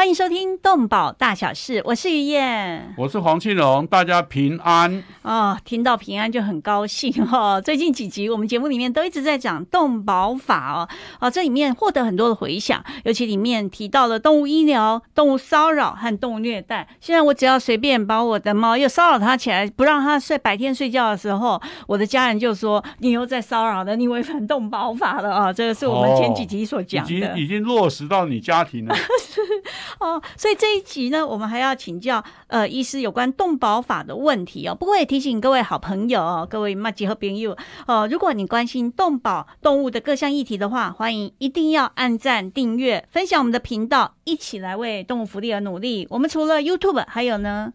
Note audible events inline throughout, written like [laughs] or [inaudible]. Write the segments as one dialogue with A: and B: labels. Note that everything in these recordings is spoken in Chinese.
A: 欢迎收听《动保大小事》，我是于燕，
B: 我是黄庆荣，大家平安
A: 哦。听到平安就很高兴哦。[laughs] 最近几集我们节目里面都一直在讲动保法哦，哦，这里面获得很多的回响，尤其里面提到了动物医疗、动物骚扰和动物虐待。现在我只要随便把我的猫又骚扰它起来，不让它睡，白天睡觉的时候，我的家人就说你又在骚扰了，你违反动保法了啊！这个是我们前几集所讲的，
B: 已经已经落实到你家庭了。[laughs] [laughs]
A: 哦，所以这一集呢，我们还要请教呃医师有关动保法的问题哦。不过也提醒各位好朋友，各位马吉和朋友哦，如果你关心动保动物的各项议题的话，欢迎一定要按赞、订阅、分享我们的频道，一起来为动物福利而努力。我们除了 YouTube，还有呢。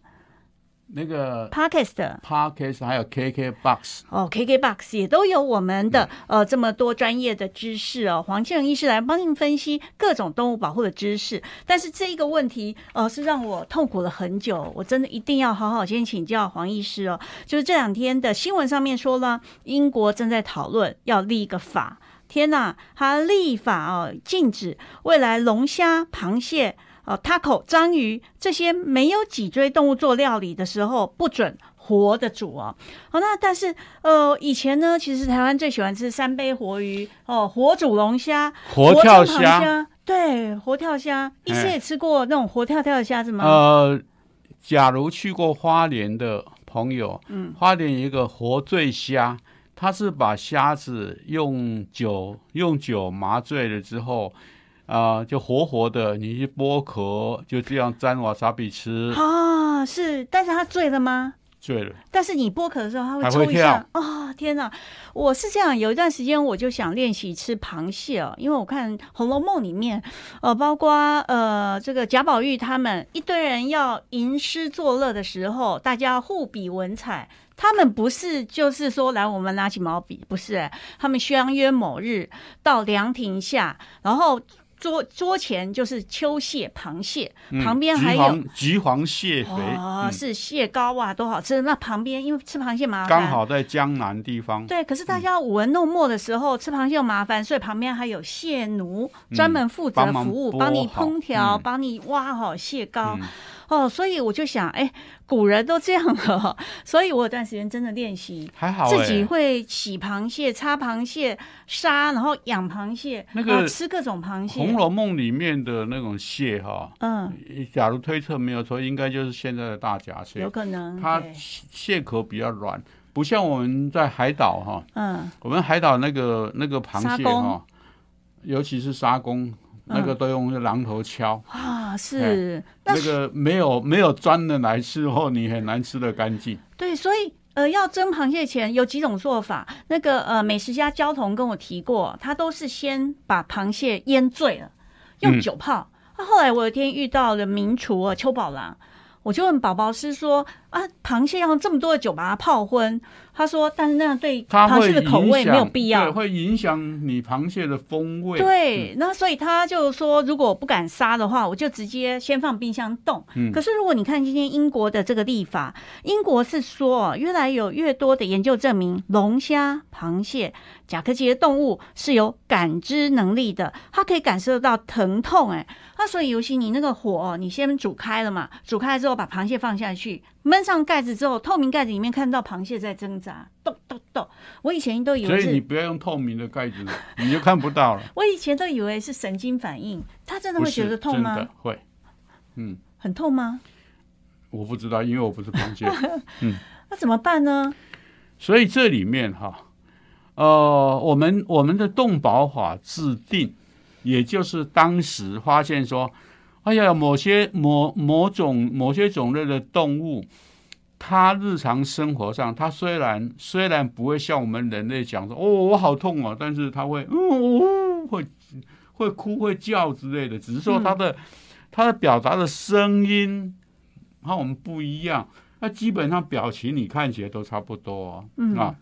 B: 那个
A: Podcast，Podcast
B: 还有 KK Box
A: 哦，KK Box 也都有我们的呃这么多专业的知识哦。黄庆仁医师来帮您分析各种动物保护的知识，但是这一个问题呃是让我痛苦了很久，我真的一定要好好先请教黄医师哦。就是这两天的新闻上面说了，英国正在讨论要立一个法，天呐，他立法哦，禁止未来龙虾、螃蟹。哦，taco 章鱼这些没有脊椎动物做料理的时候不准活的煮哦。好，那但是呃，以前呢，其实台湾最喜欢吃三杯活鱼哦，活煮龙虾、
B: 活跳虾，
A: 对，活跳虾。医师也吃过那种活跳跳的虾子吗？
B: 呃，假如去过花莲的朋友，嗯，花莲有一个活醉虾，它是把虾子用酒用酒麻醉了之后。啊，就活活的，你去剥壳，就这样沾瓦萨比吃
A: 啊。是，但是它醉了吗？
B: 醉了。
A: 但是你剥壳的时候，它会抽一下。啊，天哪！我是这样，有一段时间我就想练习吃螃蟹哦，因为我看《红楼梦》里面，呃，包括呃这个贾宝玉他们一堆人要吟诗作乐的时候，大家互比文采，他们不是就是说来我们拿起毛笔，不是，他们相约某日到凉亭下，然后。桌桌前就是秋蟹、螃蟹，旁边还有
B: 橘黄蟹肥
A: 哦，是蟹膏啊，多好吃！那旁边因为吃螃蟹麻烦，
B: 刚好在江南地方。
A: 对，可是大家舞文弄墨的时候吃螃蟹又麻烦，所以旁边还有蟹奴专门负责服务，帮你烹调，帮你挖好蟹膏。哦，所以我就想，哎，古人都这样了，[laughs] 所以我有段时间真的练习，
B: 还好
A: 自己会洗螃蟹、擦螃蟹、杀，然后养螃蟹，
B: 那个
A: 吃各种螃蟹。
B: 《红楼梦》里面的那种蟹，哈，嗯，假如推测没有错，应该就是现在的大闸蟹，
A: 有可能。
B: 它蟹壳比较软，不像我们在海岛，哈，嗯，我们海岛那个那个螃蟹，哈，尤其是沙公。那个都用榔头敲
A: 啊，是
B: 那个没有没有钻的来吃后，你很难吃的干净。
A: 对，所以呃，要蒸螃蟹前有几种做法。那个呃，美食家焦桐跟我提过，他都是先把螃蟹腌醉了，用酒泡。那后来我有一天遇到了名厨啊，邱宝郎，我就问宝宝师说啊，螃蟹要用这么多的酒把它泡昏。他说：“但是那样对螃蟹的口味没有必要，
B: 会影响你螃蟹的风味。
A: 对，那所以他就说，如果不敢杀的话，我就直接先放冰箱冻。嗯可是如果你看今天英国的这个立法，英国是说，越来有越多的研究证明，龙虾、螃蟹、甲壳级的动物是有感知能力的，它可以感受到疼痛。哎，那所以尤其你那个火，你先煮开了嘛，煮开之后把螃蟹放下去。”闷上盖子之后，透明盖子里面看到螃蟹在挣扎，咚咚咚。我以前都以为，
B: 所以你不要用透明的盖子，你就看不到了。
A: 我以前都以为是神经反应，他真的会觉得痛吗？
B: 真的会，
A: 嗯，很痛吗？
B: 我不知道，因为我不是螃蟹。[laughs]
A: 嗯，那怎么办呢？
B: 所以这里面哈，呃，我们我们的动保法制定，也就是当时发现说。哎呀，某些某某种某些种类的动物，它日常生活上，他虽然虽然不会像我们人类讲说，哦，我好痛哦，但是他会，嗯，会会哭会叫之类的，只是说他的他的表达的声音和我们不一样，那基本上表情你看起来都差不多啊，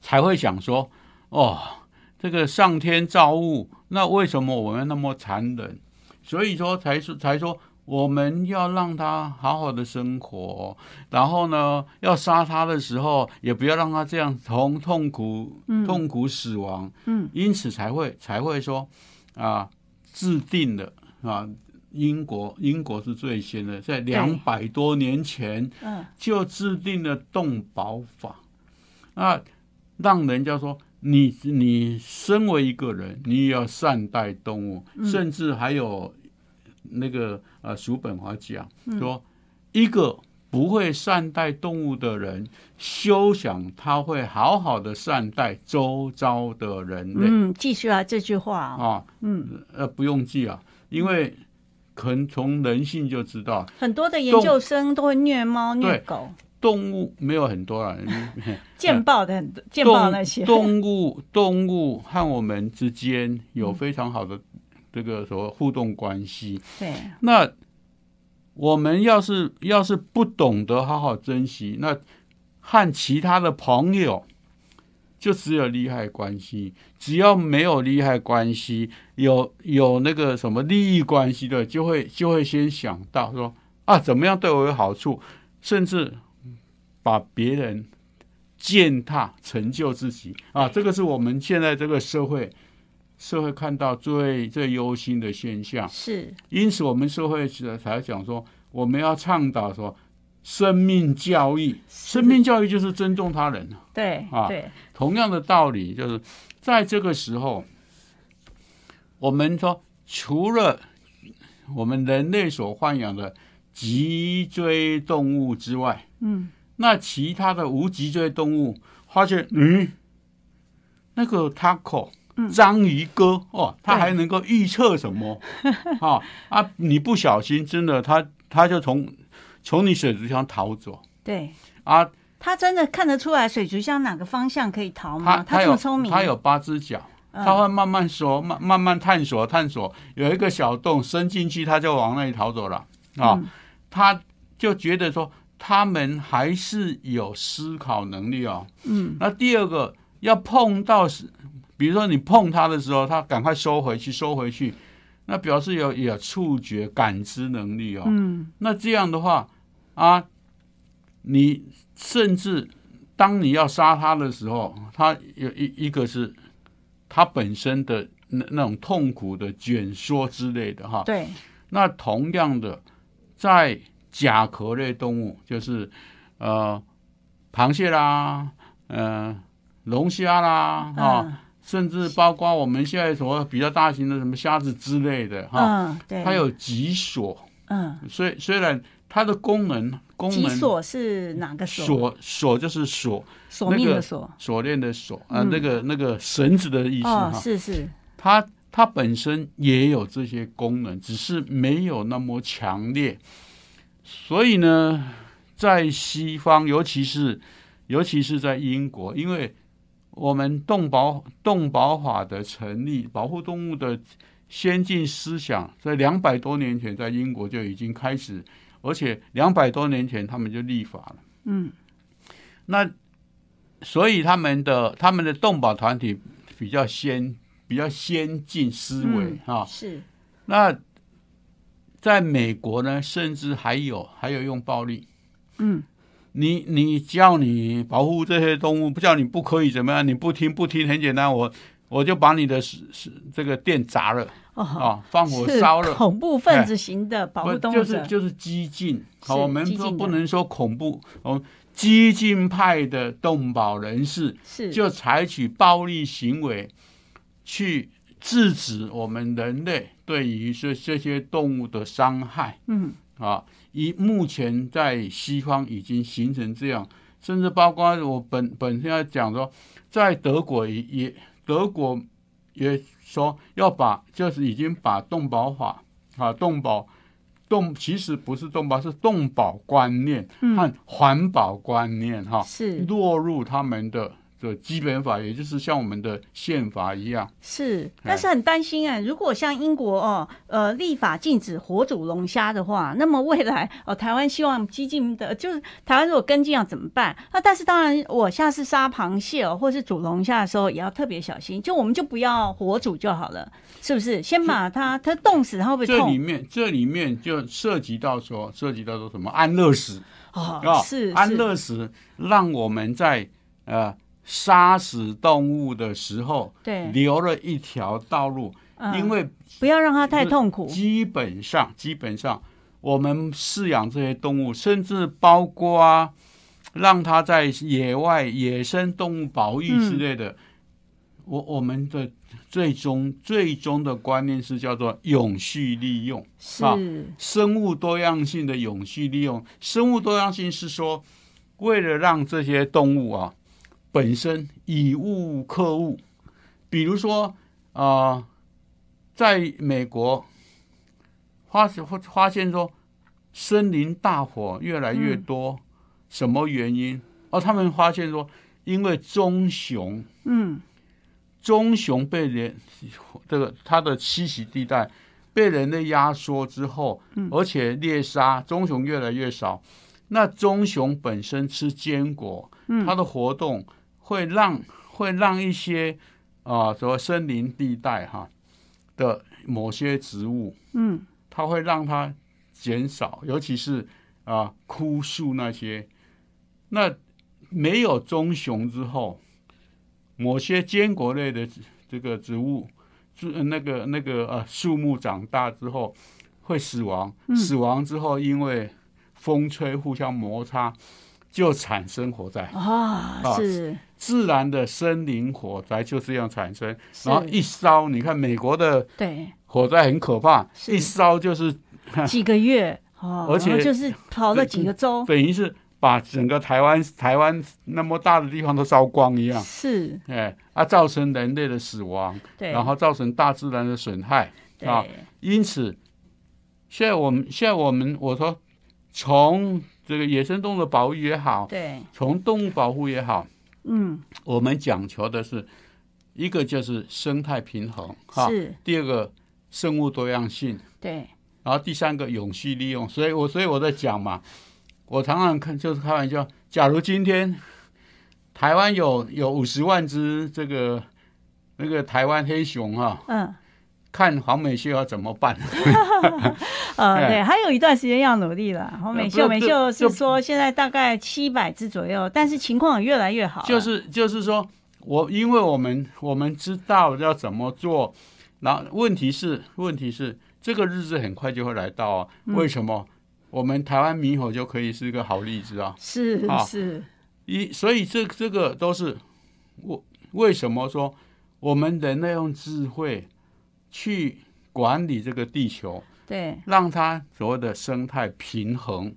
B: 才会想说，哦，这个上天造物，那为什么我们那么残忍？所以说才是才说我们要让他好好的生活，然后呢，要杀他的时候，也不要让他这样从痛苦、痛苦死亡。
A: 嗯，
B: 因此才会才会说啊，制定的啊，英国英国是最先的，在两百多年前，
A: 嗯，
B: 就制定了动保法，啊，让人家说。你你身为一个人，你也要善待动物，甚至还有那个呃，叔本华讲说，一个不会善待动物的人，休想他会好好的善待周遭的人类。
A: 嗯，记住啊这句话
B: 啊，
A: 嗯，
B: 呃，不用记啊，因为可能从人性就知道，
A: 很多的研究生都会虐猫虐狗。
B: 动物没有很多了，[laughs]
A: 见报的很多，见报那些。
B: 动物，动物和我们之间有非常好的这个所谓互动关系。
A: 对，
B: 那我们要是要是不懂得好好珍惜，那和其他的朋友就只有利害关系。只要没有利害关系，有有那个什么利益关系的，就会就会先想到说啊，怎么样对我有好处，甚至。把别人践踏，成就自己啊！这个是我们现在这个社会社会看到最最忧心的现象。
A: 是，
B: 因此我们社会才讲说，我们要倡导说生命教育。生命教育就是尊重他人
A: 对
B: 啊，
A: 对。
B: 同样的道理，就是在这个时候，我们说除了我们人类所豢养的脊椎动物之外，
A: 嗯。
B: 那其他的无脊椎动物发现，嗯，那个 taco 章鱼哥哦，他还能够预测什么？啊 [laughs] 啊！你不小心，真的，他他就从从你水族箱逃走。
A: 对
B: 啊，
A: 他真的看得出来水族箱哪个方向可以逃吗？
B: 他
A: 这么聪明，
B: 他有八只脚，他会慢慢说，慢慢慢探索探索，有一个小洞伸进去，他就往那里逃走了啊。他就觉得说。他们还是有思考能力哦。
A: 嗯，
B: 那第二个要碰到是，比如说你碰它的时候，它赶快收回去，收回去，那表示有有触觉感知能力哦。
A: 嗯，
B: 那这样的话啊，你甚至当你要杀它的时候，它有一一个是它本身的那那种痛苦的卷缩之类的哈。
A: 对。
B: 那同样的在。甲壳类动物就是呃螃蟹啦，嗯龙虾啦啊，甚至包括我们现在所比较大型的什么虾子之类的
A: 哈，对，
B: 它有脊索，
A: 嗯，
B: 虽虽然它的功能功能，脊
A: 索是哪个锁？
B: 锁锁就是锁，
A: 锁命的锁，
B: 锁链的锁啊，那个那个绳子的意思哈，
A: 是是，
B: 它它本身也有这些功能，只是没有那么强烈。所以呢，在西方，尤其是尤其是在英国，因为我们动保动保法的成立，保护动物的先进思想，在两百多年前在英国就已经开始，而且两百多年前他们就立法了。
A: 嗯，
B: 那所以他们的他们的动保团体比较先比较先进思维哈，
A: 是
B: 那。在美国呢，甚至还有还有用暴力。
A: 嗯，
B: 你你叫你保护这些动物，不叫你不可以怎么样？你不听不听，很简单，我我就把你的是是这个店砸了啊，放火烧了。
A: 恐怖分子型的保护动物
B: 就是就是激进。好，我们说不能说恐怖，我们，激进派的动保人士
A: 是
B: 就采取暴力行为去。制止我们人类对于这这些动物的伤害，
A: 嗯
B: 啊，以目前在西方已经形成这样，甚至包括我本本身要讲说，在德国也也德国也说要把就是已经把动保法啊动保动其实不是动保是动保观念和环保观念哈
A: 是。
B: 落入他们的的基本法，也就是像我们的宪法一样。
A: 是，但是很担心啊。如果像英国哦，呃，立法禁止活煮龙虾的话，那么未来 [laughs] 哦，台湾希望激进的，就是台湾如果跟进要怎么办？那但是当然，我下次杀螃蟹哦，或是煮龙虾的时候也要特别小心，就我们就不要活煮就好了，是不是？先把它它冻死，它会不会
B: 这里？面这里面就涉及到说，涉及到说什么安乐死
A: 哦是，，安
B: 乐死让我们在呃杀死动物的时候
A: 对，
B: 留了一条道路，
A: 嗯
B: 因为
A: 不要让它太痛苦。
B: 基本上基本上我们饲养这些动物，甚至包括让它在野外野生动物保育之类的，我我们的最终最终的观念是叫做永续利用。啊
A: 是，
B: 生物多样性的永续利用。生物多样性是说，为了让这些动物啊本身以物克物，比如说啊、呃在美国发现发现说森林大火越来越多，什么原因？哦，他们发现说，因为棕熊。
A: 嗯，
B: 棕熊被人这个它的栖息地带被人类压缩之后，而且猎杀棕熊越来越少。那棕熊本身吃坚果，它的活动会让会让一些啊，什么森林地带哈的某些植物，
A: 嗯，
B: 它会让它减少，尤其是啊枯树那些。那没有棕熊之后，某些坚果类的这个植物，植那个那个呃树木长大之后会死亡，死亡之后因为风吹互相摩擦，就产生火灾。
A: 啊，
B: 啊
A: 是，
B: 自然的森林火灾就这样产生，然后一烧，你看美国的
A: 对，
B: 火灾很可怕，一烧就是 [laughs]
A: 几个月哦，
B: 而且
A: 就是跑了几个州，
B: 等于是把整个台湾台湾那么大的地方都烧光一样，
A: 是，
B: 哎啊，造成人类的死亡，
A: 对，
B: 然后造成大自然的损害。啊，因此，现在我们现在我们我说，从这个野生动物的保育也好，
A: 对，
B: 从动物保护也好，
A: 嗯，
B: 我们讲求的是一个就是生态平衡，哈，
A: 是，
B: 第二个生物多样性，
A: 对，
B: 然后第三个永续利用。所以我所以我在讲嘛，我常常看就是开玩笑，假如今天台湾有有五十万只这个那个台湾黑熊哈、
A: 嗯，
B: 看黄美秀要怎么办？[laughs]
A: 呃，
B: 哎
A: 对，还有一段时间要努力了。黄，美秀，美秀
B: 是
A: 说现在大概七百只左右，但是情况越来越好。
B: 就是就是说我因为我们我们知道要怎么做，然后问题是问题是这个日子很快就会来到啊，
A: 嗯
B: 为什么？我们台湾猕猴就可以是一个好例子啊！
A: 是
B: 好
A: 是，
B: 一所以这这个都是我为什么说我们人类用智慧去管理这个地球，
A: 对，
B: 让它所谓的生态平衡，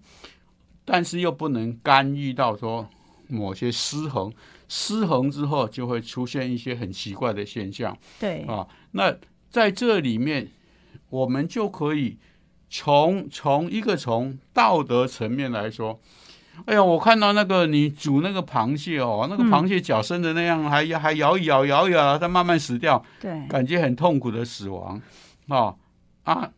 B: 但是又不能干预到说某些失衡，失衡之后就会出现一些很奇怪的现象
A: 对，
B: 啊。那在这里面，我们就可以从从一个从道德层面来说。哎呀，我看到那个你煮那个螃蟹哦，那个
A: 嗯
B: 螃蟹脚伸的那样，还还摇一摇摇一摇，它慢慢死掉，
A: 对，
B: 感觉很痛苦的死亡，啊啊，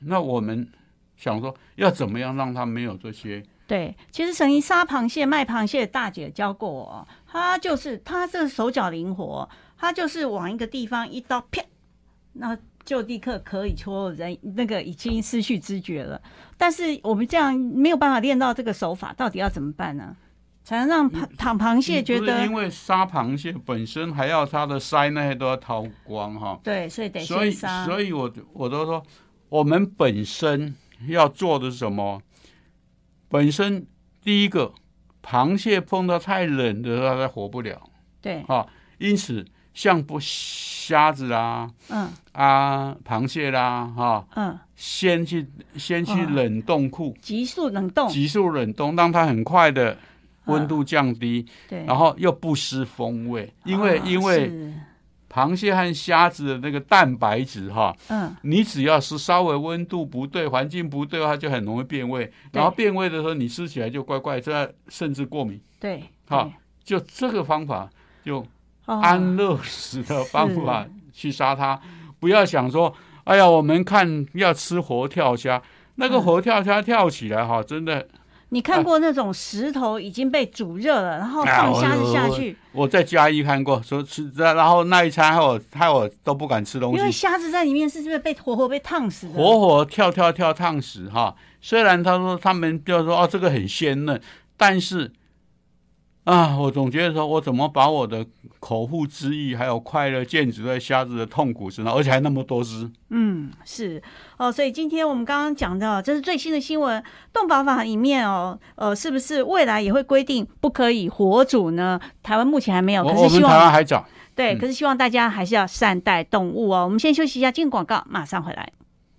B: 那我们想说要怎么样让它没有这些？
A: 对，其实神医杀螃蟹、卖螃蟹的大姐教过我，她就是她这手脚灵活，她就是往一个地方一刀啪，那就地刻可以戳人，那个已经失去知觉了。但是我们这样没有办法练到这个手法，到底要怎么办呢？才能让螃躺螃蟹觉得
B: 因为杀螃蟹本身还要它的鳃那些都要掏光哈，
A: 对，所以得
B: 所以。所以我我都说我们本身要做的是什么？本身第一个，螃蟹碰到太冷的时候它活不了，
A: 对，
B: 因此像不虾子啦、
A: 嗯。
B: 啊螃蟹啦哈、
A: 嗯，
B: 先去先去
A: 哦。
B: 冷冻库，
A: 急速冷冻，
B: 急速冷冻，让它很快的温度降低，
A: 对，
B: 然后又不失风味，因为、
A: 啊
B: 因为螃蟹和虾子的那个蛋白质哈，
A: 嗯。
B: 你只要是稍微温度不对、环境不对，它就很容易变味，然后变味的时候你吃起来就怪怪，这甚至过敏。
A: 对，
B: 好就这个方法，用
A: 哦
B: 安乐死的方法去杀它，不要想说，哎呀，我们看要吃活跳虾，那个
A: 嗯
B: 活跳虾跳起来哈，真的，
A: 你看过那种石头已经被煮热了，然后放虾子下去，
B: 我在嘉义看过，说吃，然后那一餐害我害我都不敢吃东西。
A: 因为，虾子在里面是不是被活活被烫死的？
B: 活活跳跳跳烫死哈。虽然他说他们就说哦这个很鲜嫩，但是啊，我总觉得说我怎么把我的口腹之欲还有快乐建筑在虾子的痛苦身上，而且还那么多只。
A: 嗯，是哦，所以今天我们刚刚讲的，这是最新的新闻，动保法里面哦，呃，是不是未来也会规定不可以活煮呢？台湾目前还没有，可是希望
B: 台湾还早。
A: 对，
B: 嗯
A: 可是希望大家还是要善待动物哦。我们先休息一下，进广告，马上回来。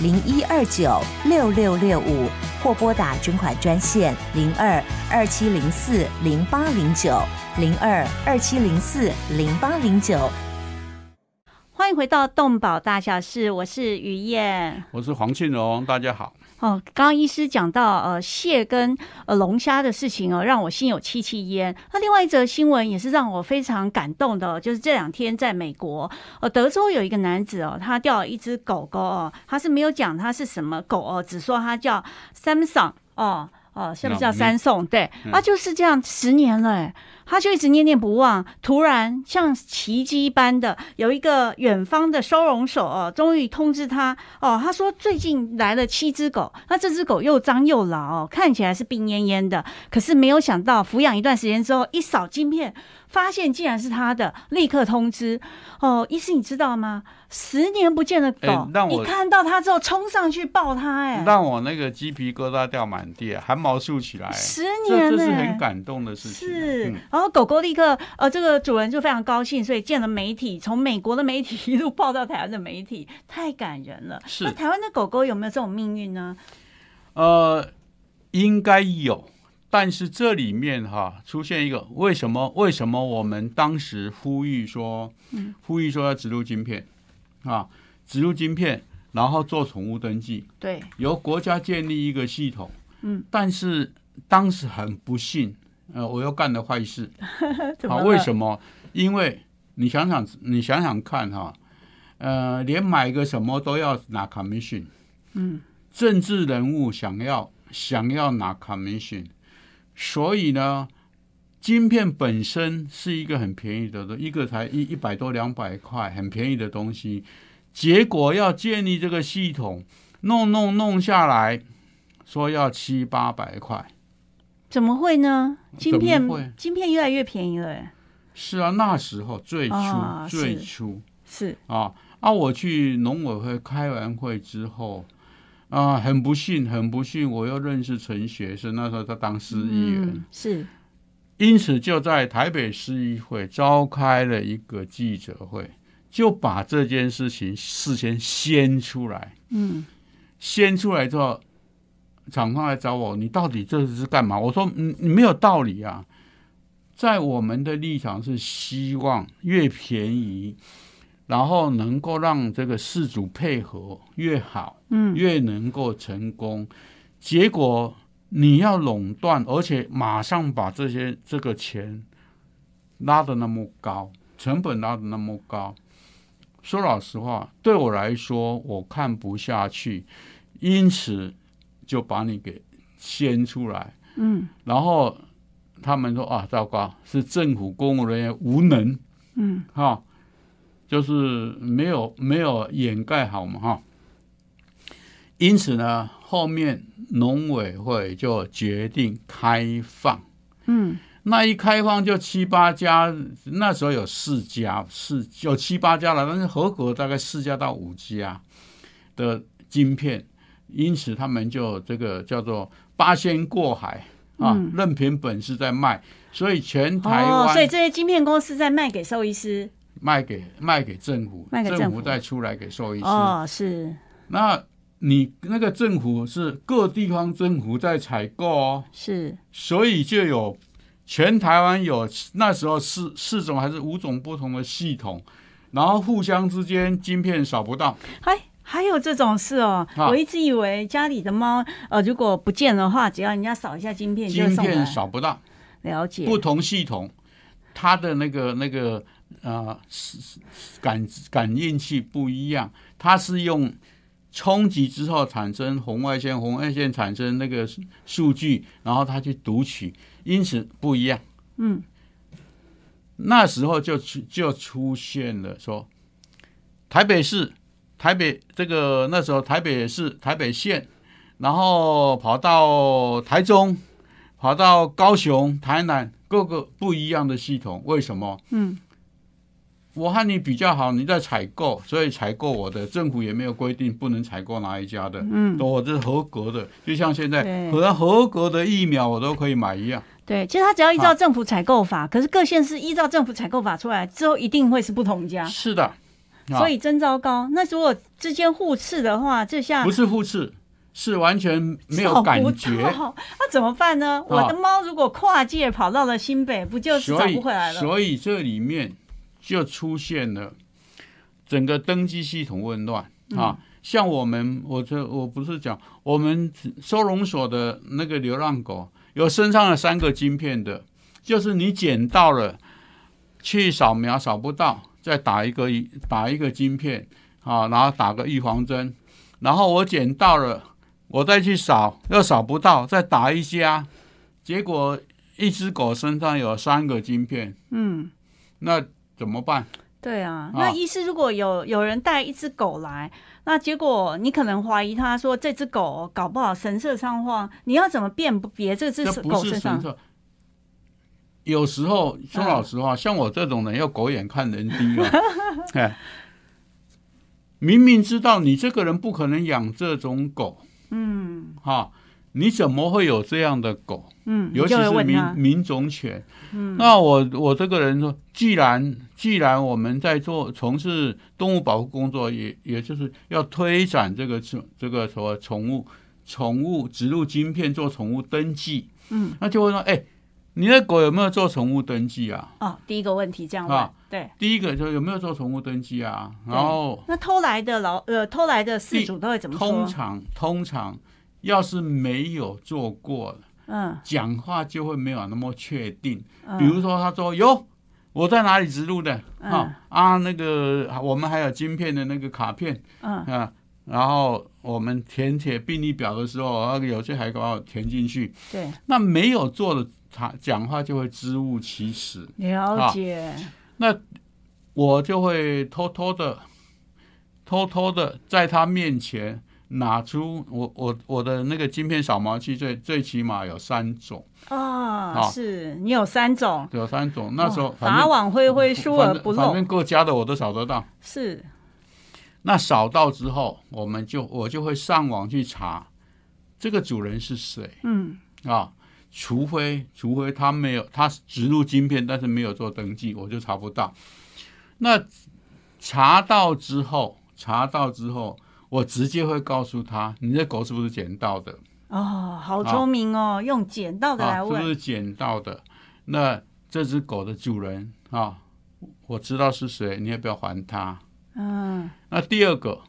C: 零一二九六六六五，或拨打捐款专线零二二七零四零八零九零二二七零四零八零九。
A: 欢迎回到动保大小事，我是于燕。
B: 我是黄庆荣，大家好。
A: 哦，刚刚医师讲到呃蟹跟呃龙虾的事情哦，让我心有戚戚焉。那另外一则新闻也是让我非常感动的，就是这两天在美国，呃，德州有一个男子哦，他钓了一只狗狗哦，他是没有讲他是什么狗哦，只说他叫 Samsung 哦。哦，是不是叫
B: 嗯
A: 三送？对，
B: 嗯
A: 啊，就是这样，十年了，哎，他就一直念念不忘。突然，像奇迹般的，有一个远方的收容所哦，终于通知他哦，他说最近来了七只狗，那这只狗又脏又老哦，看起来是病恹恹的，可是没有想到抚养一段时间之后，一扫晶片，发现竟然是他的，立刻通知哦，医师你知道吗？十年不见的狗
B: 哎，让我
A: 一看到它之后冲上去抱它，哎，
B: 让我那个鸡皮疙瘩掉满地，汗毛竖起来。
A: 十
B: 这
A: 年呢，
B: 这是很感动的事情。
A: 是
B: 嗯，
A: 然后狗狗立刻，呃，这个主人就非常高兴，所以见了媒体，从美国的媒体一路报到台湾的媒体，太感人了。
B: 是
A: 那台湾的狗狗有没有这种命运呢？
B: 呃，应该有，但是这里面哈出现一个为什么？为什么我们当时呼吁说，
A: 嗯
B: 呼吁说要植入晶片啊，植入晶片，然后做宠物登记，
A: 对，
B: 由国家建立一个系统。
A: 嗯，
B: 但是当时很不幸，呃，我又干了坏事。[laughs] 啊，为什么？因为你想想，你想想看哈，呃，连买个什么都要拿 commission，
A: 嗯，
B: 政治人物想要想要拿 commission，所以呢，晶片本身是一个很便宜的，一个才一一百多两百块，很便宜的东西，结果要建立这个系统，弄弄弄下来，说要七八百块。
A: 怎么会呢？晶片
B: 会
A: 晶片越来越便宜了，哎，
B: 是啊，那时候最初、
A: 啊
B: 最
A: 是
B: 初。
A: 是
B: 啊啊！我去农委会开完会之后，啊，很不幸，很不幸，我又认识陈学生，那时候他当市议员，
A: 嗯是
B: 因此就在台北市议会召开了一个记者会，就把这件事情事先掀出来，
A: 嗯
B: 掀出来之后，厂商来找我，你到底这是干嘛？我说，你你没有道理啊，在我们的立场是希望越便宜。然后能够让这个事主配合越好，
A: 嗯
B: 越能够成功。结果你要垄断，而且马上把这些这个钱拉得那么高，成本拉得那么高。说老实话，对我来说，我看不下去，因此就把你给掀出来。
A: 嗯
B: 然后他们说啊，糟糕，是政府公务人员无能。
A: 嗯
B: 哈，就是没有没有掩盖好嘛哈。因此呢，后面农委会就决定开放。
A: 嗯，
B: 那一开放就七八家，那时候有四家，四有七八家了，但是合格大概四家到五家的晶片，因此他们就这个叫做八仙过海啊，
A: 嗯
B: 任凭本事在卖，所以全台
A: 哦，
B: 湾
A: 所以这些晶片公司在卖给兽医师。
B: 卖给卖给政府，
A: 卖给政府
B: 再出来给兽医师。
A: 哦，是
B: 那你那个政府是各地方政府在采购哦，
A: 是，
B: 所以就有全台湾有那时候四四种还是五种不同的系统，然后互相之间晶片扫不到，
A: 还还有这种事哦。
B: 啊
A: 我一直以为家里的猫，呃，如果不见的话，只要人家扫一下晶片就
B: 晶片。扫不到，
A: 了解。
B: 不同系统它的那个那个呃是是感感应器不一样，它是用。冲击之后产生红外线，红外线产生那个数据，然后它去读取，因此不一样。
A: 嗯，
B: 那时候就就出现了说，台北市、台北这个那时候台北市、台北县，然后跑到台中，跑到高雄、台南，各个不一样的系统，为什么？
A: 嗯，
B: 我和你比较好，你在采购，所以采购我的，政府也没有规定不能采购哪一家的，
A: 嗯，
B: 我这是合格的，就像现在
A: 可
B: 能合格的疫苗我都可以买一样。
A: 对，其实他只要依照
B: 啊
A: 政府采购法，可是各县市依照政府采购法出来之后，一定会是不同家，
B: 是的，啊
A: 所以真糟糕。那如果之间互斥的话，这下
B: 不是互斥，是完全没有感觉。
A: 到那怎么办呢？我的猫如果跨界跑到了新北，不就是找不回来了？
B: 所以这里面就出现了整个登记系统混乱
A: 嗯。
B: 啊。像我们，我这我不是讲我们收容所的那个流浪狗，有身上的三个晶片的，就是你捡到了，去扫描扫不到，再打一个打一个晶片啊，然后打个预防针，然后我捡到了，我再去扫又扫不到，再打一下，结果一只狗身上有三个晶片，
A: 嗯，
B: 那怎么办？
A: 对啊。
B: 啊
A: 那医师如果有有人带一只狗来，那结果你可能怀疑他说这只狗搞不好神色上晃，你要怎么辨别这只狗身上？
B: 有时候说老实话，像我这种人要狗眼看人低啊，[laughs] 哎，明明知道你这个人不可能养这种狗，
A: 嗯
B: 哈，你怎么会有这样的狗？
A: 嗯，
B: 尤其是民民种犬。嗯那我我这个人说，既然既然我们在做从事动物保护工作，也也就是要推展这个这这个什么宠物宠物植入晶片做宠物登记，
A: 嗯，
B: 那就会说，哎，你的狗有没有做宠物登记啊？
A: 哦，第一个问题这样问，
B: 啊
A: 对。
B: 第一个就有没有做宠物登记啊？然后
A: 那偷来的老呃偷来的饲主都会怎么说？
B: 通常通常要是没有做过的。
A: 嗯，
B: 讲话就会没有那么确定。
A: 嗯
B: 比如说，他说：“哟，我在哪里植入的？
A: 嗯
B: 啊啊，那个我们还有晶片的那个卡片
A: 嗯
B: 啊。然后我们填写病历表的时候，那个有些还把我填进去。
A: 对，
B: 那没有做的，他讲话就会支吾其词。
A: 了解，
B: 那我就会偷偷的、偷偷的在他面前拿出我我我的那个晶片扫描器最最起码有三种，
A: 啊，
B: 好
A: 是你有三种，
B: 有三种。那时候
A: 法网恢恢，疏而不漏
B: 反正，各家的我都扫得到。
A: 是，
B: 那扫到之后，我们就我就会上网去查这个主人是谁
A: 嗯
B: 啊。除非除非他没有他植入晶片，但是没有做登记，我就查不到。那查到之后，查到之后，我直接会告诉他，你这狗是不是捡到的？
A: 哦，好聪明哦，用捡到的来
B: 啊，是不，是捡到的？那这只狗的主人啊，我知道是谁，你要不要还他？
A: 嗯
B: 那第二个，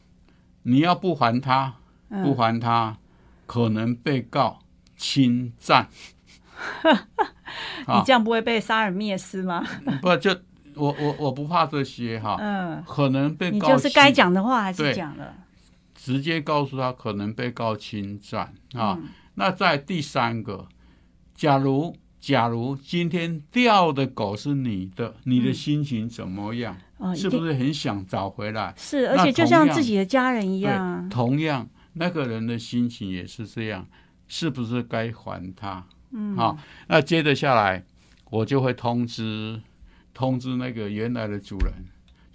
B: 你要不还他，不
A: 嗯，
B: 还他，可能被告侵占。[laughs]
A: 你这样不会被杀人灭尸吗？
B: 不就我我我不怕这些哈，
A: 嗯，
B: 可能被
A: 你
B: 告
A: 就是该
B: 侵，
A: 讲的话还是
B: 对
A: 讲了，
B: 直接告诉他可能被告侵占啊。
A: 嗯
B: 那在第三个，假如假如今天掉的狗是你的，你的
A: 嗯
B: 心情怎么样？是不是很想找回来？
A: 是，而且就像自己的家人一样，啊，
B: 同样那个人的心情也是这样，是不是该还他？嗯，好，那接着下来，我就会通知通知那个原来的主人，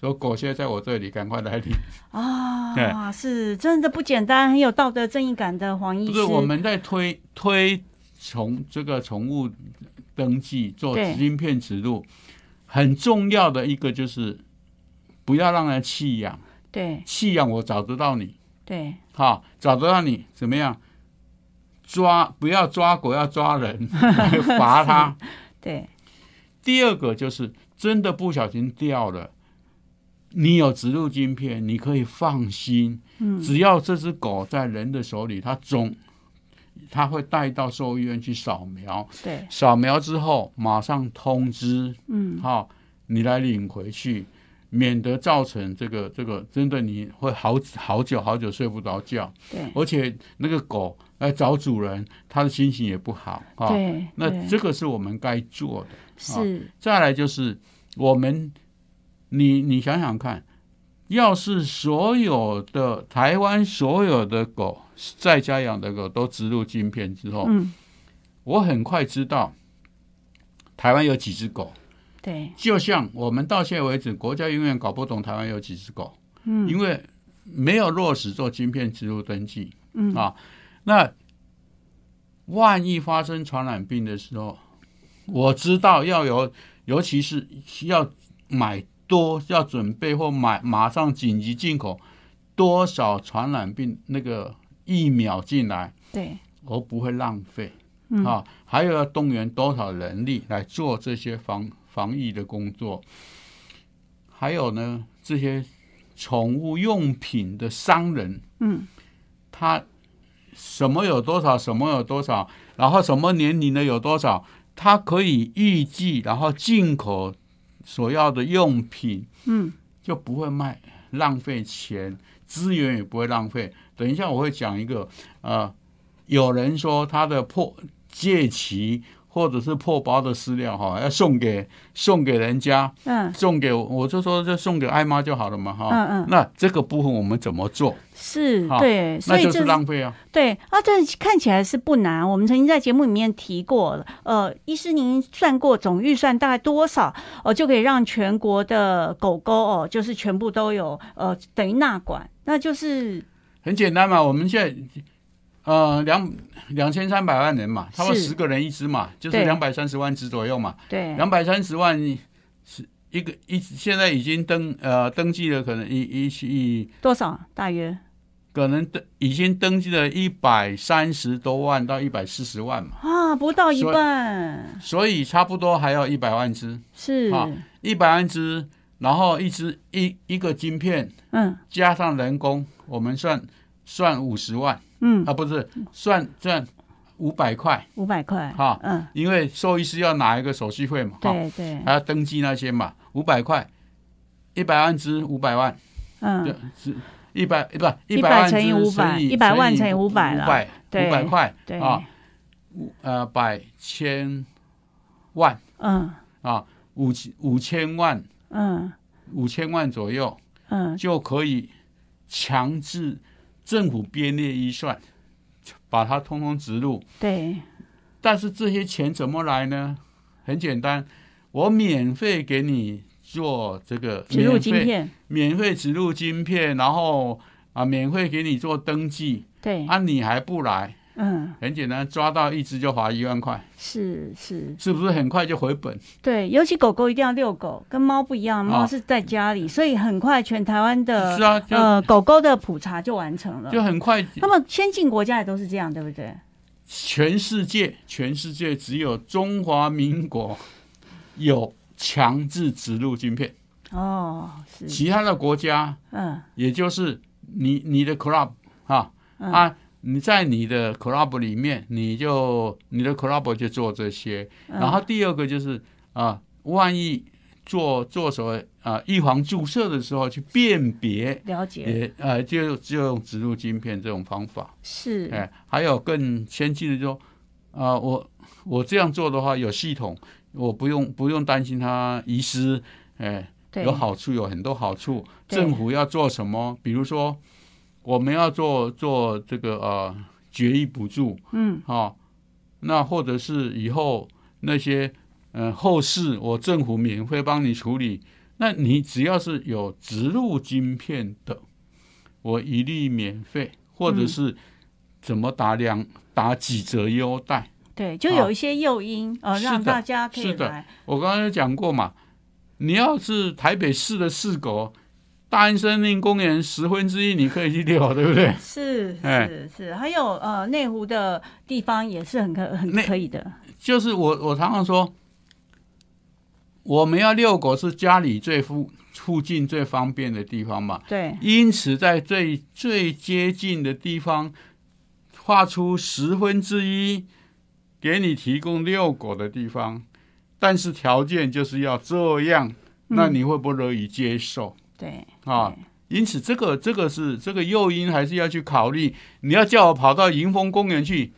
B: 说狗现在在我这里，赶快来领。[laughs]
A: 啊，是真的不简单，很有道德正义感的黄医师。
B: 不是我们在推推宠这个宠物登记做
A: 对
B: 晶片植入，很重要的一个就是不要让人弃养，
A: 对
B: 弃养我找得到你，
A: 对
B: 好找得到你怎么样？抓不要抓狗，要抓人，[laughs] 罚他。
A: 对
B: 第二个就是真的不小心掉了，你有植入晶片，你可以放心。
A: 嗯。
B: 只要这只狗在人的手里，它总它会带到兽医院去扫描，
A: 对，
B: 扫描之后马上通知，
A: 嗯。
B: 好、你来领回去，免得造成这个这个真的你会好好久好久睡不着觉，
A: 对。
B: 而且那个狗来找主人，它的心情也不好啊。
A: 对，
B: 那这个是我们该做的。
A: 是。
B: 再来就是我们，你你想想看，要是所有的台湾所有的狗在家养的狗都植入晶片之后，
A: 嗯
B: 我很快知道台湾有几只狗。
A: 对
B: 就像我们到现在为止，国家永远搞不懂台湾有几只狗，
A: 嗯
B: 因为没有落实做晶片植入登记。
A: 嗯
B: 啊，那万一发生传染病的时候，我知道要有，尤其是要买多，要准备或买马上紧急进口多少传染病那个疫苗进来，
A: 对。
B: 而不会浪费。
A: 嗯。
B: 啊，还有要动员多少人力来做这些防防疫的工作，还有呢，这些宠物用品的商人，
A: 嗯。
B: 他什么有多少，什么有多少，然后什么年龄的有多少，他可以预计，然后进口所要的用品
A: 嗯
B: 就不会卖浪费钱，资源也不会浪费。等一下我会讲一个，呃，有人说他的破借期或者是破包的饲料哈，要送给送给人家，
A: 嗯
B: 送给我，我就说就送给艾妈就好了嘛哈。
A: 嗯嗯
B: 那这个部分我们怎么做？
A: 是对，所
B: 以就是浪费啊。
A: 对啊，这看起来是不难。我们曾经在节目里面提过了。呃，医师您算过总预算大概多少？呃，就可以让全国的狗狗哦，就是全部都有呃，等于纳管，那就是
B: 很简单嘛，我们现在呃两两千三百万人嘛，差不多十个人一只嘛，就是两百三十万只左右嘛。
A: 对。
B: 两百三十万是一个一，现在已经登呃登记了，可能一一一
A: 多少？大约？
B: 可能登已经登记了一百三十多万到一百四十万嘛，
A: 啊，不到一半，
B: 所以差不多还要一百万只，
A: 是。
B: 好一百万只，然后一只一一个晶片
A: 嗯。
B: 加上人工，我们算算五十万
A: 嗯，
B: 啊，不是算算五百块。
A: 五百块，
B: 哈
A: 嗯，
B: 因为兽医师要拿一个手续费嘛，哈，
A: 对对，
B: 还要登记那些嘛，五百块，一百万只五百万，
A: 嗯。
B: 是一百不一
A: 100
B: 百万
A: 乘以
B: 只
A: 500
B: 乘以
A: 100万乘以500了
B: 五百
A: 对
B: 五百块
A: 对，
B: 啊，五呃百千万。
A: 嗯。
B: 啊，五千五千万。
A: 嗯。
B: 五千万左右
A: 嗯，
B: 就可以强制政府编列预算，把它通通植入。
A: 对，
B: 但是这些钱怎么来呢？很简单，我免费给你做这个
A: 植入晶片，
B: 免费植入晶片，然后啊免费给你做登记，
A: 对，
B: 啊你还不来，
A: 嗯，
B: 很简单，抓到一只就罚一万块，
A: 是是，
B: 是不是很快就回本？
A: 对，尤其狗狗一定要遛狗，跟猫不一样，猫
B: 啊
A: 是在家里，所以很快全台湾的
B: 是啊，
A: 呃狗狗的普查就完成了。
B: 就很快，
A: 那么先进国家也都是这样，对不对？
B: 全世界全世界只有中华民国有强制植入晶片，
A: 哦，是，
B: 其他的国家
A: 嗯。
B: 也就是你你的 club 啊
A: 嗯。
B: 啊，你在你的 club 里面，你就你的 club 就做这些。
A: 嗯
B: 然后第二个就是啊，万一做做所谓啊预防注射的时候去辨别，
A: 了解，
B: 也呃就就用植入晶片这种方法。
A: 是，
B: 哎，还有更先进的就说啊，我我这样做的话有系统，我不用不用担心它遗失，哎。
A: 对，
B: 有好处，有很多好处。政府要做什么？比如说，我们要做做这个呃决议补助，
A: 嗯，
B: 好，那或者是以后那些呃后事我政府免费帮你处理，那你只要是有植入晶片的，我一律免费，或者
A: 嗯。
B: 是怎么打两打几折优待。
A: 对，就有一些诱因，呃，让大家可以
B: 是的。
A: 来，
B: 我刚才讲过嘛，你要是台北市的市狗，大安森林公园十分之一你可以去遛，对不对？
A: 是
B: 哎。
A: 是是，还有呃内湖的地方也是很可很可以的，
B: 就是我我常常说，我们要遛狗是家里最附附近最方便的地方嘛，
A: 对，
B: 因此在最最接近的地方画出十分之一给你提供遛狗的地方，但是条件就是要这样，那你会不乐意接受？
A: 对
B: 啊因此，这个这个是这个诱因，还是要去考虑。你要叫我跑到迎风公园去，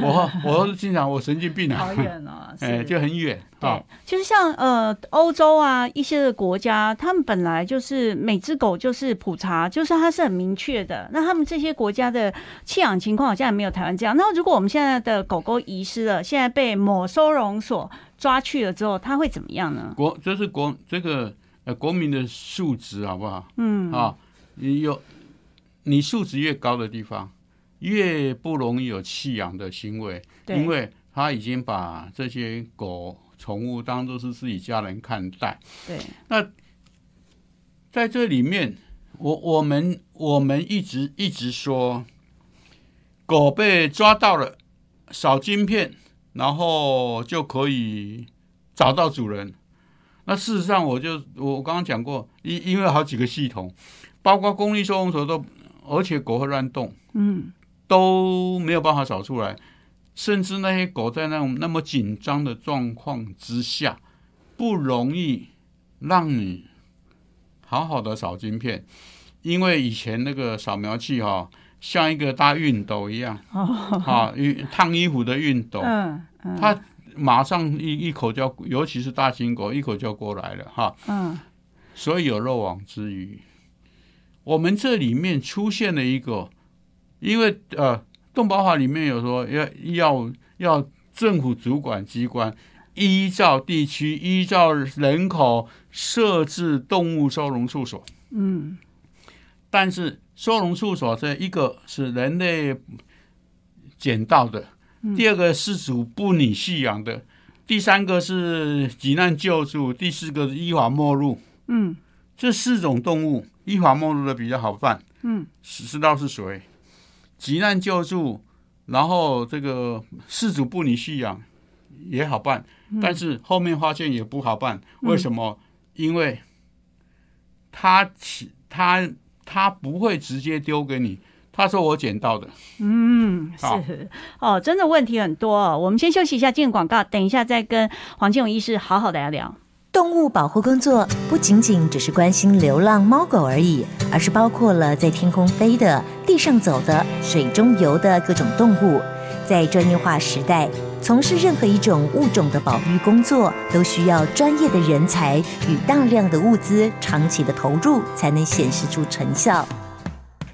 B: 我 [laughs] 我经常我神经病啊
A: 好，[laughs] 远啊，
B: 哎，就很远啊
A: 对。，就是像呃欧洲啊一些的国家，他们本来就是每只狗就是普查，就是它是很明确的。那他们这些国家的弃养情况好像也没有台湾这样。那如果我们现在的狗狗遗失了，现在被某收容所抓去了之后，它会怎么样呢？
B: 国这是国这个呃国民的素质好不好？
A: 嗯，
B: 啊，你有你素质越高的地方，越不容易有弃养的行为，
A: 对，
B: 因为他已经把这些狗宠物当做是自己家人看待。
A: 对那
B: 在这里面，我我们我们一直一直说，狗被抓到了，扫晶片，然后就可以找到主人。那事实上，我就我刚刚讲过，因因为好几个系统，包括公立收容所都，而且狗会乱动，
A: 嗯。
B: 都没有办法找出来，甚至那些狗在那种那么紧张的状况之下，不容易让你好好的扫晶片，因为以前那个扫描器哈、像一个大熨斗一样，
A: 哦
B: 啊，熨烫衣服的熨斗，
A: 嗯嗯。
B: 它马上一一口就要，尤其是大型狗，一口就要过来了哈。
A: 嗯
B: 所以有漏网之鱼。我们这里面出现了一个，因为呃，动保法里面有说要要要政府主管机关依照地区、依照人口设置动物收容处所，
A: 嗯
B: 但是收容处所这一个是人类捡到的，第二个是主不拟弃养的，第三个是急难救助，第四个是依法没入。
A: 嗯。
B: 这四种动物依法没入的比较好办，
A: 嗯，
B: 知知道是谁，急难救助，然后这个事主不拟弃养也好办，但是后面发现也不好办，为什么？因为他起他他不会直接丢给你，他说我捡到的，
A: 嗯，是哦，真的问题很多哦。我们先休息一下，进广告，等一下再跟黄建勇医师好好聊聊。
C: 动物保护工作不仅仅只是关心流浪猫狗而已，而是包括了在天空飞的、地上走的、水中游的各种动物。在专业化时代，从事任何一种物种的保育工作，都需要专业的人才与大量的物资长期的投入，才能显示出成效。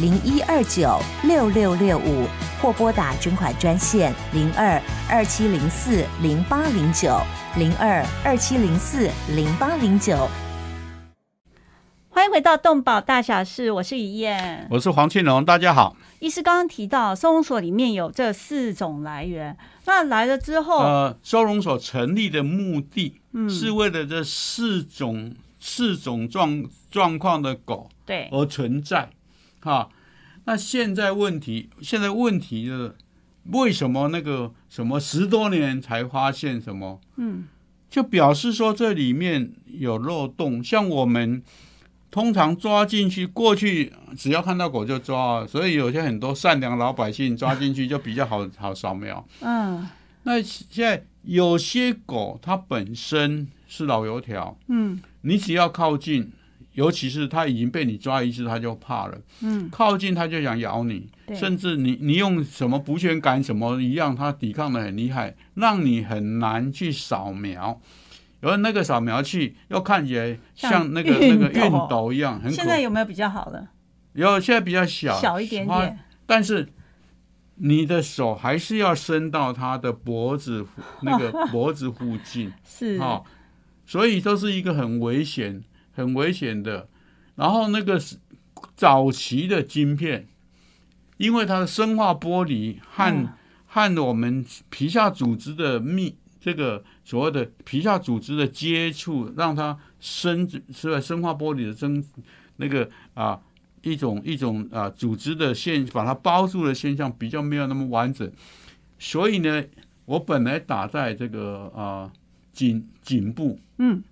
C: 零一二九六六六五，或拨打捐款专线零二二七零四零八零九零二二七零四零八零九。
A: 欢迎回到动保大小事，我是于燕。
B: 我是黄庆龙，大家好。
A: 医师刚刚提到收容所里面有这四种来源，那来了之后，
B: 呃，收容所成立的目的，是为了这四种四种状状况的狗
A: 对，
B: 而存在，哈。那现在问题，现在问题的为什么那个什么十多年才发现什么？
A: 嗯，
B: 就表示说这里面有漏洞。像我们通常抓进去，过去只要看到狗就抓，所以有些很多善良老百姓抓进去就比较好好扫描。
A: 嗯
B: 那现在有些狗它本身是老油条，
A: 嗯
B: 你只要靠近，尤其是它已经被你抓一次，它就怕了，
A: 嗯，
B: 靠近它就想咬你，甚至你你用什么补全感什么一样，它抵抗的很厉害，让你很难去扫描。然后那个扫描器又看起来像那个那个
A: 熨斗
B: 一样，很可
A: 现在有没有比较好的？
B: 有现在比较小，
A: 小一点
B: 它
A: 点。
B: 但是你的手还是要伸到他的脖子那个 [laughs] 脖子附近，
A: 是
B: 哦，所以都是一个很危险、很危险的。然后那个是早期的晶片，因为它的生化玻璃和、
A: 嗯
B: 和我们皮下组织的密这个所谓的皮下组织的接触，让它生是吧？生化玻璃的增那个啊一种一种啊组织的现把它包住的现象比较没有那么完整，所以呢，我本来打在这个啊颈颈部，
A: 嗯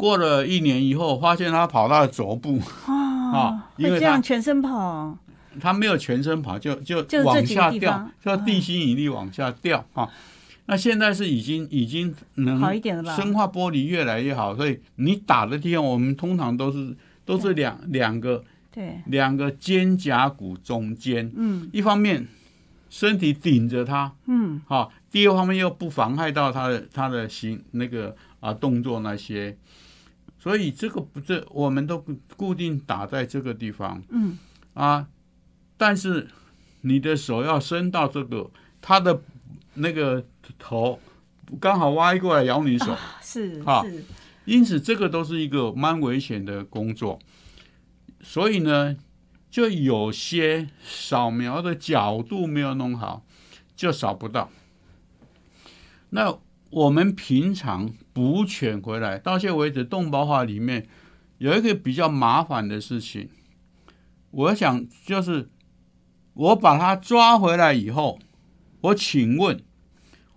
B: 过了一年以后，发现他跑到了肘部，
A: 啊
B: 啊，因
A: 会
B: 为它
A: 这样全身跑，
B: 他没有全身跑，就就往下掉
A: 地方，
B: 叫地心引力往下掉啊。那现在是已经已经能
A: 好一点了吧？
B: 生化玻璃越来越好，所以你打的地方，我们通常都是都是两两个
A: 对，
B: 两个肩胛骨中间，
A: 嗯。
B: 一方面身体顶着它，
A: 嗯。
B: 哈、第二方面又不妨害到他的他的行那个啊动作那些，所以这个不这我们都固定打在这个地方。
A: 嗯。
B: 啊，但是你的手要伸到这个它的那个头刚好歪过来咬你手，
A: 是
B: 好
A: 是，
B: 因此这个都是一个蛮危险的工作，所以呢，就有些扫描的角度没有弄好，就扫不到。那我们平常捕犬回来，到现在为止，动保法里面有一个比较麻烦的事情，我想就是我把它抓回来以后，我请问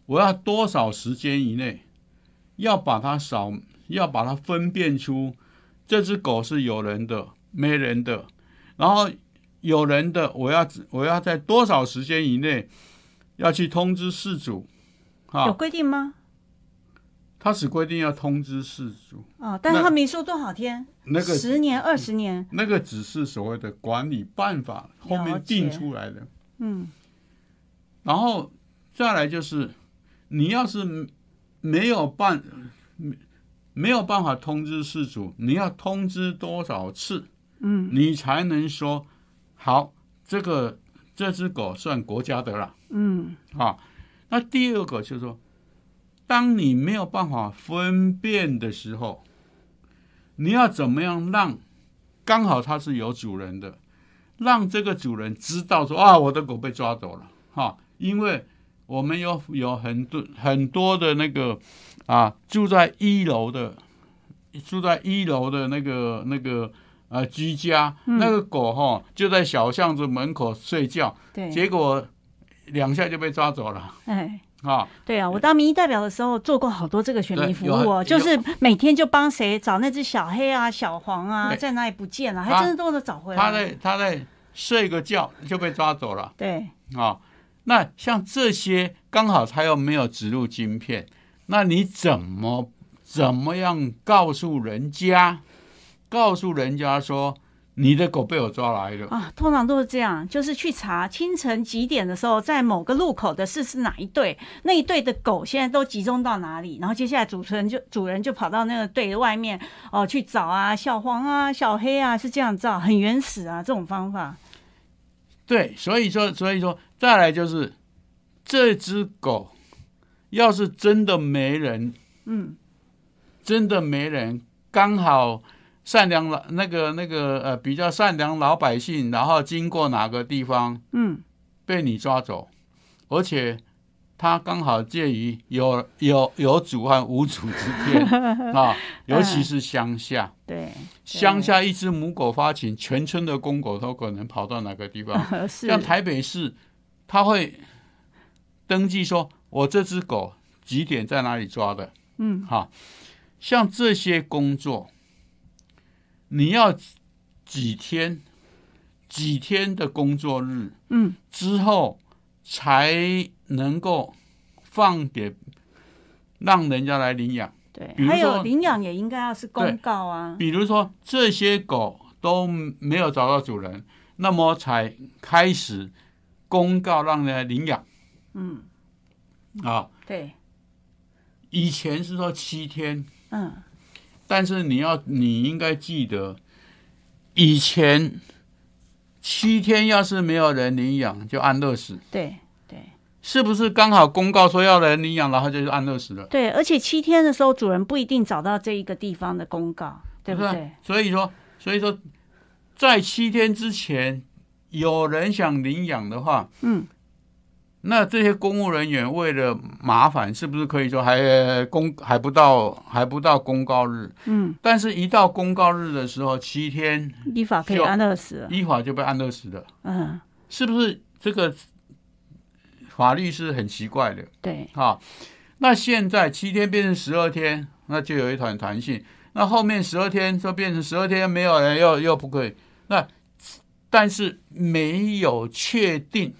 B: 我要多少时间以内要把它扫，要把它分辨出这只狗是有人的、没人的，然后有人的，我要我要在多少时间以内要去通知事主，
A: 有，规定吗？
B: 他只规定要通知事主，
A: 哦，但是他没说多少天，
B: 那个
A: 十年、二十年，
B: 那个只是所谓的管理办法后面定出来的。
A: 嗯。
B: 然后再来就是，你要是没有办没没有办法通知事主，你要通知多少次，
A: 嗯。
B: 你才能说好，这个这只狗算国家的了
A: 嗯。
B: 啊。那第二个就是说，当你没有办法分辨的时候，你要怎么样让刚好它是有主人的，让这个主人知道说啊，我的狗被抓走了哈、因为我们有有很多很多的那个啊，住在一楼的，住在一楼的那个那个呃居家，那个狗哈、就在小巷子门口睡觉，
A: 对，
B: 结果两下就被抓走了。
A: 哎。
B: 啊。
A: 对啊，我当民意代表的时候做过好多这个选民服务哦，就是每天就帮谁找那只小黑啊、小黄啊，在哪里不见了，还
B: 他
A: 真的都能找回来。
B: 他在他在睡个觉就被抓走了
A: 对，
B: 啊。那像这些刚好他又没有植入晶片，那你怎么怎么样告诉人家？告诉人家说你的狗被我抓来了，
A: 啊，通常都是这样，就是去查清晨几点的时候，在某个路口的是是哪一队，那一队的狗现在都集中到哪里，然后接下来主持人就主人就跑到那个队的外面哦去找啊，小黄啊、小黑啊，是这样找，很原始啊，这种方法。
B: 对，所以说所以说再来就是这只狗要是真的没人
A: 嗯，
B: 真的没人，刚好善良老那个那个呃比较善良老百姓，然后经过哪个地方
A: 嗯，
B: 被你抓走，而且他刚好介于有有有主和无主之间 [laughs] 啊，尤其是乡下，
A: 对，
B: 乡下一只母狗发情，全村的公狗都可能跑到哪个地方。[laughs] 像台北市，他会登记说，我这只狗几点在哪里抓的。
A: 嗯。
B: 哈，像这些工作，你要几天几天的工作日
A: 嗯，
B: 之后才能够放给让人家来领养。
A: 对还有
B: 说
A: 领养也应该要是公告啊，
B: 比如说这些狗都没有找到主人，那么才开始公告让人来领养。
A: 嗯，
B: 啊。
A: 对，
B: 以前是说七天，
A: 嗯，
B: 但是你要你应该记得，以前七天要是没有人领养，就安乐死，
A: 对对
B: 是不是刚好公告说要人领养，然后就是安乐死了？
A: 对，而且七天的时候，主人不一定找到这一个地方的公告，对不对？
B: 所以说，所以说，在七天之前，有人想领养的话，
A: 嗯，
B: 那这些公务人员为了麻烦，是不是可以说还公还不到还不到公告日？
A: 嗯，
B: 但是，一到公告日的时候，七天
A: 依法可以
B: 就
A: 安乐死了，
B: 依法就被安乐死了，
A: 嗯，
B: 是不是？这个法律是很奇怪的
A: 对，
B: 啊。那现在七天变成十二天，那就有一团弹性。那后面十二天说变成十二天，没有人又又不可以。那但是没有确定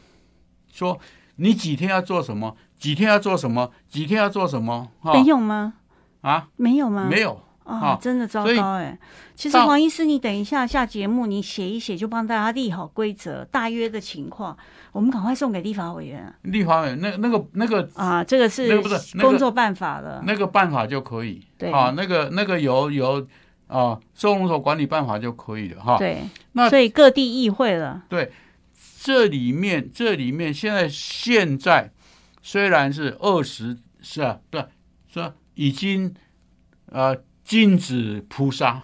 B: 说你几天要做什么，几天要做什么，几天要做什么哈
A: 没有吗？
B: 啊？
A: 没有吗？
B: 没有
A: 啊
B: 啊，
A: 真的糟糕哎！其实
B: 到
A: 黄医师，你等一下下节目，你写一写，就帮大家立好规则，大约的情况，我们赶快送给立法委员
B: 立法委员那那个那个
A: 啊。这个是
B: 那个不是
A: 工作办法了，
B: 那个办法就可以
A: 对
B: 啊，那个那个有有啊收容所管理办法就可以了哈。
A: 对，
B: 那
A: 所以各地议会了，
B: 这里面这里面现在现在虽然是二十是啊，对，说已经呃禁止扑杀，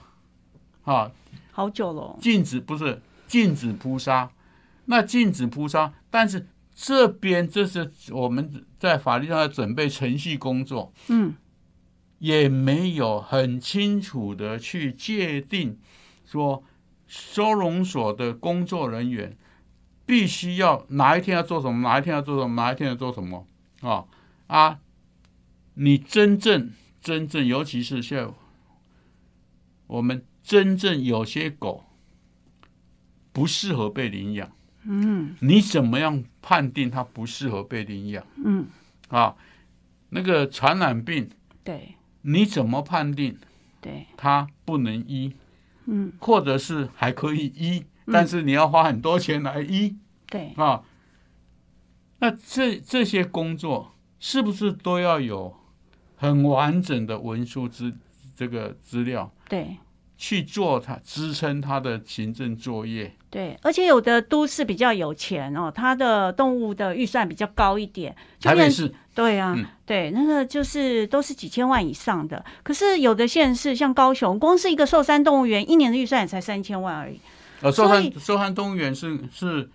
B: 啊，
A: 好久了。哦，
B: 禁止不是禁止扑杀，那禁止扑杀，但是这边这是我们在法律上的准备程序工作，
A: 嗯，
B: 也没有很清楚的去界定说收容所的工作人员必须要哪一天要做什么，哪一天要做什么，哪一天要做什么啊啊！你真正真正，尤其是现在我们真正有些狗不适合被领养，
A: 嗯。
B: 你怎么样判定它不适合被领养？
A: 嗯，
B: 啊？那个传染病，
A: 对。
B: 你怎么判定
A: 对，
B: 它不能医，
A: 嗯。
B: 或者是还可以医，但是你要花很多钱来医
A: 对，
B: 啊？那这这些工作是不是都要有很完整的文书资这个资料
A: 对
B: 去做它支撑它的行政作业？
A: 对，而且有的都市比较有钱哦，它的动物的预算比较高一点，
B: 台北市
A: 对啊，
B: 嗯
A: 对，那个就是都是几千万以上的。可是有的县市像高雄，光是一个寿山动物园，一年的预算也才三千万而已。
B: 呃，寿
A: 所以
B: 山寿山动物园是是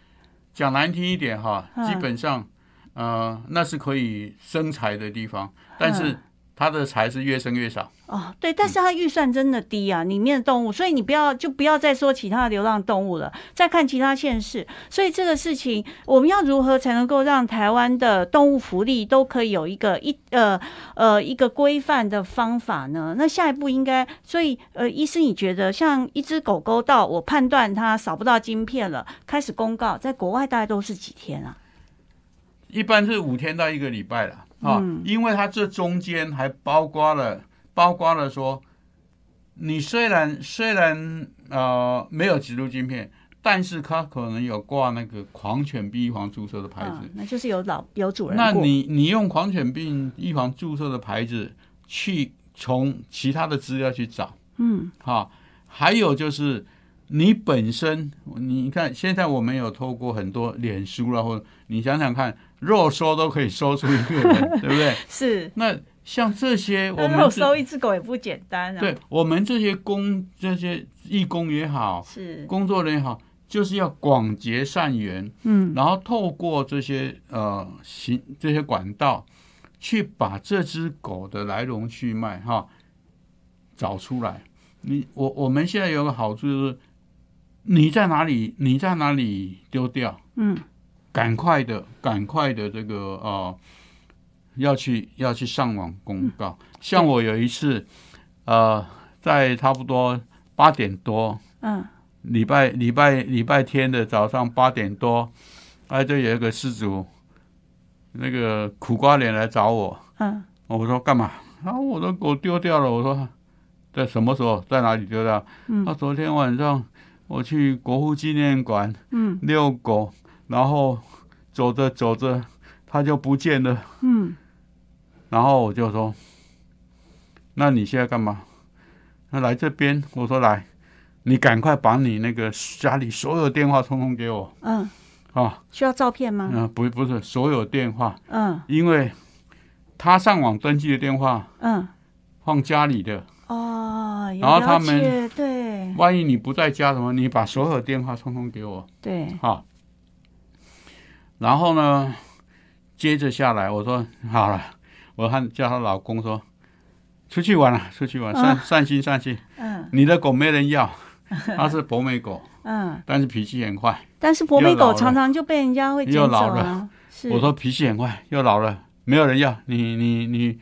B: 讲难听一点哈，
A: 嗯。
B: 基本上呃那是可以生财的地方，但
A: 嗯。
B: 是它的财是越生越少。
A: 哦，对，但是它预算真的低啊，里面的动物，所以你不要就不要再说其他的流浪动物了，再看其他县市。所以这个事情，我们要如何才能够让台湾的动物福利都可以有一个一呃呃一个规范的方法呢？那下一步应该，所以呃，医师你觉得像一只狗狗到我判断它扫不到晶片了，开始公告，在国外大概都是几天啊？
B: 一般是五天到一个礼拜了啊，
A: 嗯。
B: 因为它这中间还包括了包括了说，你虽然虽然呃没有植入晶片，但是它可能有挂那个狂犬病预防注射的牌子。
A: 嗯，，那就是有老有主人
B: 那你你用狂犬病预防注射的牌子去从其他的资料去找。
A: 嗯。
B: 哈，还有就是你本身，你看现在我们有透过很多脸书啦，或者你想想看，肉搜都可以搜出一个人，[laughs] 对不对？
A: 是，
B: 那像这些我
A: 那
B: 们这
A: 肉收一只狗也不简单啊。
B: 对我们这些工这些义工也好，
A: 是，
B: 工作人员也好，就是要广结善缘，
A: 嗯
B: 然后透过这些呃行这些管道，去把这只狗的来龙去脉哈找出来。你我我们现在有个好处就是，你在哪里你在哪里丢掉，
A: 嗯
B: 赶快的赶快的这个呃要去要去上网公告。像我有一次呃在差不多八点多，
A: 嗯
B: 礼拜礼拜礼拜天的早上八点多，哎，就有一个失主，那个苦瓜脸来找我，
A: 嗯
B: 我说干嘛？然啊，我的狗丢掉了。我说在什么时候，在哪里丢掉？
A: 嗯
B: 他、昨天晚上我去国父纪念馆
A: 嗯
B: 遛狗，然后走着走着他就不见了。
A: 嗯
B: 然后我就说，那你现在干嘛？那来这边，我说来，你赶快把你那个家里所有电话通通给我
A: 嗯，
B: 啊！
A: 需要照片吗？
B: 嗯、不不是所有电话，
A: 嗯
B: 因为他上网登记的电话
A: 嗯，
B: 放家里的，
A: 哦，
B: 然后他们
A: 解对
B: 万一你不在家什么，你把所有电话通通给我
A: 对，
B: 啊。然后呢，接着下来，我说好了，我和叫她老公说，出去玩了，出去玩，散散心散心。
A: 嗯
B: 你的狗没人要，[laughs] 它是博美狗，
A: 嗯，
B: 但是脾气很坏。
A: 但是博美狗常常就被人家会捡走
B: 又老
A: 了，是
B: 我说脾气很坏，又老了，没有人要。你你你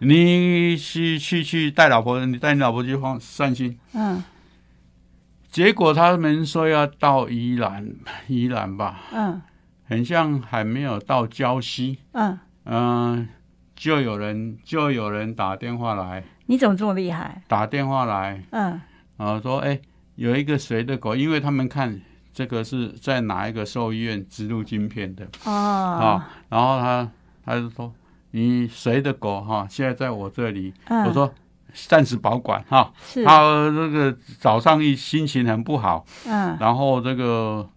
B: 你去去去带老婆，你带你老婆去放散心。
A: 嗯
B: 结果他们说要到宜兰，宜兰吧，
A: 嗯
B: 很像还没有到礁溪，
A: 嗯，
B: 嗯、就有人就有人打电话来，
A: 你怎么这么厉害？
B: 打电话来，
A: 嗯。
B: 啊，说哎，有一个谁的狗，因为他们看这个是在哪一个兽医院植入晶片的。
A: 哦。
B: 啊，然后他他就说你谁的狗？哈、现在在我这里，
A: 嗯，
B: 我说暂时保管。哈、他这个早上一心情很不好，
A: 嗯。
B: 然后这个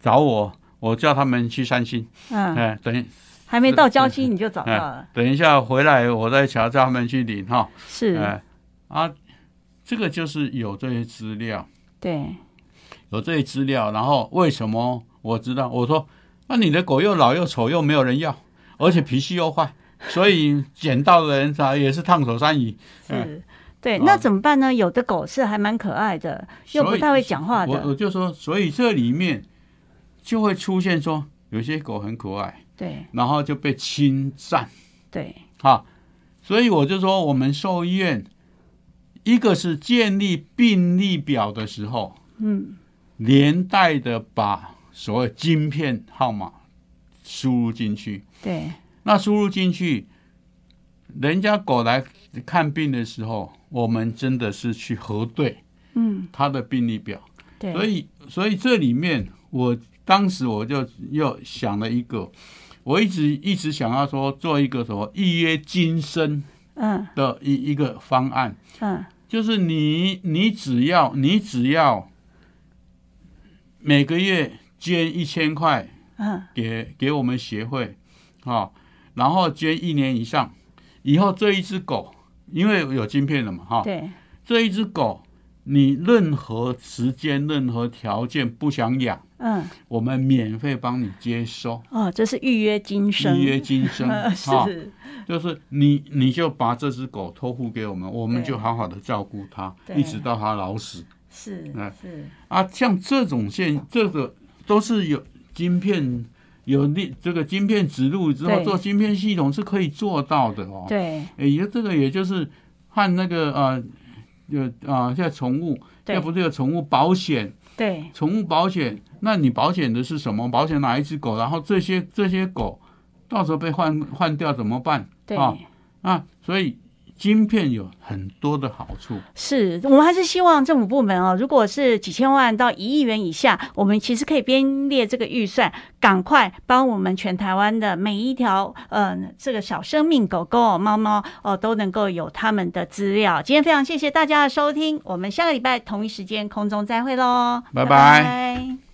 B: 找我，我叫他们去三星，
A: 嗯，
B: 哎，等一
A: 还没到郊区你就找到
B: 哎
A: 了，
B: 等一下回来，我再瞧叫他们去领哈，
A: 是，
B: 哎啊，这个就是有这些资料。
A: 对，
B: 有这些资料，然后为什么我知道？我说，那你的狗又老又丑，又没有人要，而且脾气又坏，[laughs] 所以捡到的人啥也是烫手山芋。
A: 是。对，
B: 啊
A: 那怎么办呢？有的狗是还蛮可爱的，又不太会讲话
B: 我
A: 的。
B: 我就说，所以这里面就会出现说，有些狗很可爱，
A: 对
B: 然后就被侵占
A: 对，
B: 哈。所以我就说，我们兽医院一个是建立病例表的时候，
A: 嗯
B: 连带的把所谓晶片号码输入进去。
A: 对，
B: 那输入进去，人家狗来看病的时候，我们真的是去核对
A: 嗯
B: 它的病例表。
A: 对，
B: 所以，所以这里面，我当时我就又想了一个，我一直一直想要说做一个什么预约今生
A: 嗯。
B: 的一一个方案，
A: 嗯。
B: 就是你你只要你只要每个月捐一千块
A: 嗯。
B: 给给我们协会，啊，然后捐一年以上，以后这一只狗，因为有晶片了嘛，哈，
A: 对，
B: 这一只狗，你任何时间、任何条件不想养，
A: 嗯。
B: 我们免费帮你接收，
A: 哦，这是预约今生，
B: 预约今生，[laughs] 哈，
A: 是，
B: 就是你你就把这只狗托付给我们，我们就好好的照顾它，一直到它老死。
A: 是
B: 哎。
A: 是，
B: 啊。像这种现，这个都是有晶片。有那这个晶片植入之后，做晶片系统是可以做到的哦。
A: 对。
B: 诶，也这个也就是和那个呃，有啊，现在宠物，
A: 对。
B: 现在不是有宠物保险？
A: 对
B: 宠物保险，那你保险的是什么？保险哪一只狗？然后这些这些狗到时候被换换掉怎么办？
A: 对。
B: 啊，啊，所以晶片有很多的好处。
A: 是我们还是希望政府部门哦，如果是几千万到一亿元以下，我们其实可以编列这个预算，赶快帮我们全台湾的每一条呃这个小生命狗狗、哦、猫猫哦都能够有他们的资料。今天非常谢谢大家的收听，我们下个礼拜同一时间空中再会喽，
B: 拜拜
A: 拜